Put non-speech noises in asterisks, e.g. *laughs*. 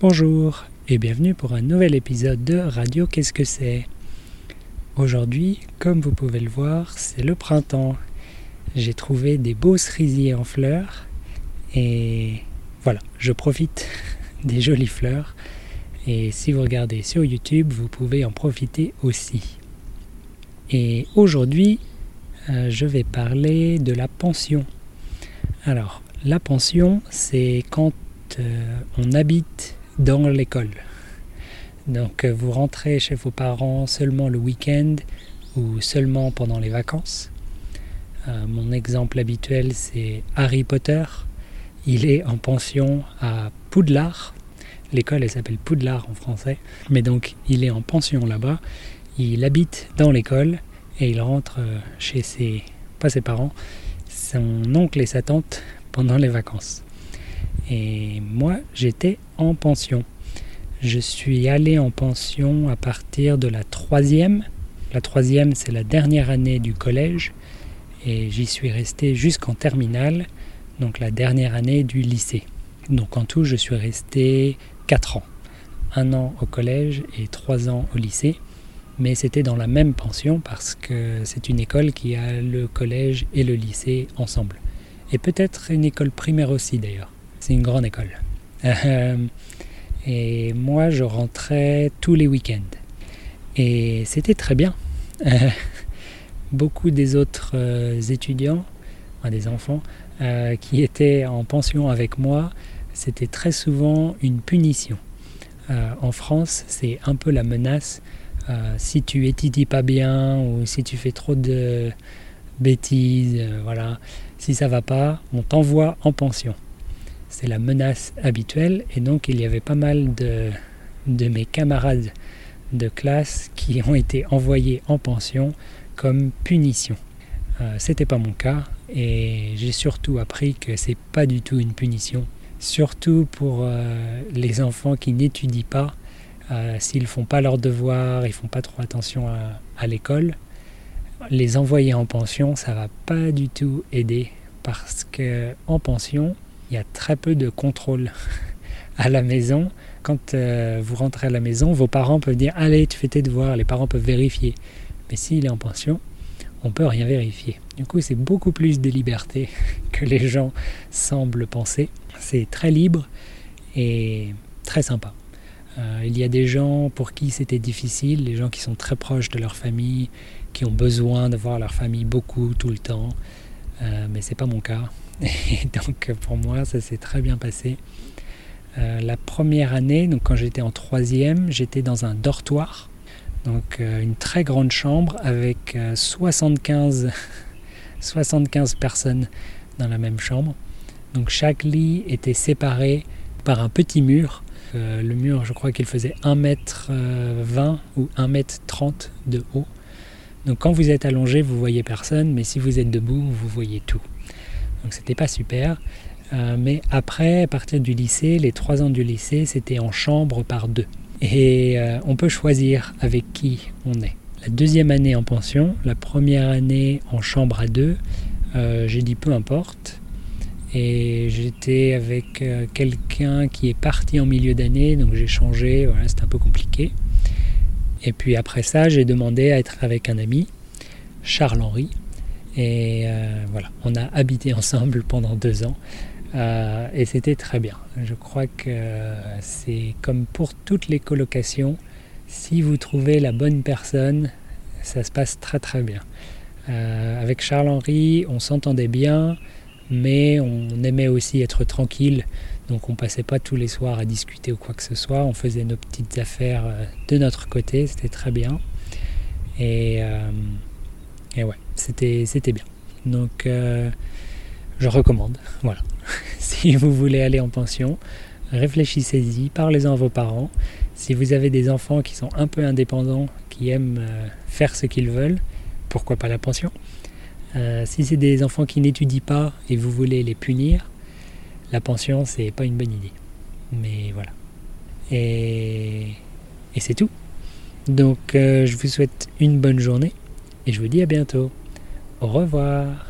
Bonjour et bienvenue pour un nouvel épisode de Radio Qu'est-ce que c'est? Aujourd'hui, comme vous pouvez le voir, c'est le printemps. J'ai trouvé des beaux cerisiers en fleurs et voilà, je profite *laughs* des jolies fleurs. Et si vous regardez sur YouTube, vous pouvez en profiter aussi. Et aujourd'hui, euh, je vais parler de la pension. Alors, la pension, c'est quand euh, on habite dans l'école. Donc euh, vous rentrez chez vos parents seulement le week-end ou seulement pendant les vacances. Euh, mon exemple habituel c'est Harry Potter. Il est en pension à Poudlard. L'école elle s'appelle Poudlard en français. Mais donc il est en pension là-bas. Il habite dans l'école et il rentre euh, chez ses, pas ses parents, son oncle et sa tante pendant les vacances. Et moi, j'étais en pension. Je suis allé en pension à partir de la troisième. La troisième, c'est la dernière année du collège. Et j'y suis resté jusqu'en terminale, donc la dernière année du lycée. Donc en tout, je suis resté 4 ans. Un an au collège et trois ans au lycée. Mais c'était dans la même pension parce que c'est une école qui a le collège et le lycée ensemble. Et peut-être une école primaire aussi d'ailleurs. C'est une grande école. Euh, et moi, je rentrais tous les week-ends. Et c'était très bien. Beaucoup des autres euh, étudiants, des enfants, euh, qui étaient en pension avec moi, c'était très souvent une punition. en France, c'est un peu la menace. si tu étudies pas bien ou si tu fais trop de bêtises, voilà, si ça va pas, on t'envoie en pension c'est la menace habituelle. Et donc il y avait pas mal de, de mes camarades de classe qui *laughs* ont été envoyés en pension comme punition. Euh, C'était pas mon cas et j'ai surtout appris que c'est pas du tout une punition. Surtout pour euh, les enfants qui n'étudient pas, euh, s'ils font pas leurs devoirs, ils font pas trop attention à, à l'école, les envoyer en pension, ça va pas du tout aider parce que en pension, il y a très peu de contrôle à la maison. Quand euh, vous rentrez à la maison, vos parents peuvent dire Allez, tu fais tes devoirs, les parents peuvent vérifier. Mais s'il est en pension, on peut rien vérifier. Du coup, c'est beaucoup plus de liberté *laughs* que les gens semblent penser. C'est très libre et très sympa. Euh, il y a des gens pour qui c'était difficile, les gens qui sont très proches de leur famille, qui ont besoin de voir leur famille beaucoup, tout le temps. Euh, mais c'est pas mon cas. *laughs* Et donc pour moi, ça s'est très bien passé. Euh, la première année, donc quand j'étais en troisième, j'étais dans un dortoir, donc euh, une très grande chambre avec 75, 75 *laughs* personnes dans la même chambre. Donc chaque lit était séparé par un petit mur. le mur, je crois qu'il faisait 1m20 ou 1m30 de haut. Donc quand vous êtes allongé, vous voyez personne, mais si vous êtes debout, vous voyez tout. Donc c'était pas super. Euh, mais après, à partir du lycée, les trois ans du lycée, c'était en chambre par deux. Et euh, on peut choisir avec qui on est. La deuxième année en pension, la première année en chambre à deux, euh, j'ai dit peu importe. Et j'étais avec quelqu'un qui est parti en milieu d'année, donc j'ai changé, voilà, c'était un peu compliqué. Et puis après ça, j'ai demandé à être avec un ami, Charles-Henri, et euh, voilà, on a habité *laughs* ensemble pendant deux ans. Euh, et c'était très bien. Je crois que c'est comme pour toutes les colocations, si vous trouvez la bonne personne, ça se passe très très bien. Euh, avec Charles-Henri, on s'entendait bien, mais on aimait aussi être tranquille. Donc on passait pas tous les soirs à discuter ou quoi que ce soit. On faisait nos petites affaires de notre côté, c'était très bien. Et et ouais, c'était, c'était bien. Donc, euh, je recommande. *laughs* Voilà. *laughs* si vous voulez aller en pension, réfléchissez-y, parlez-en à vos parents. Si vous avez des enfants qui sont un peu indépendants, qui aiment euh, faire ce qu'ils veulent, pourquoi pas la pension? Euh, Si c'est des enfants qui n'étudient pas et vous voulez les punir, la pension, c'est pas une bonne idée. Mais voilà. Et, et c'est tout. Donc, je vous souhaite une bonne journée et je vous dis à bientôt. Au revoir.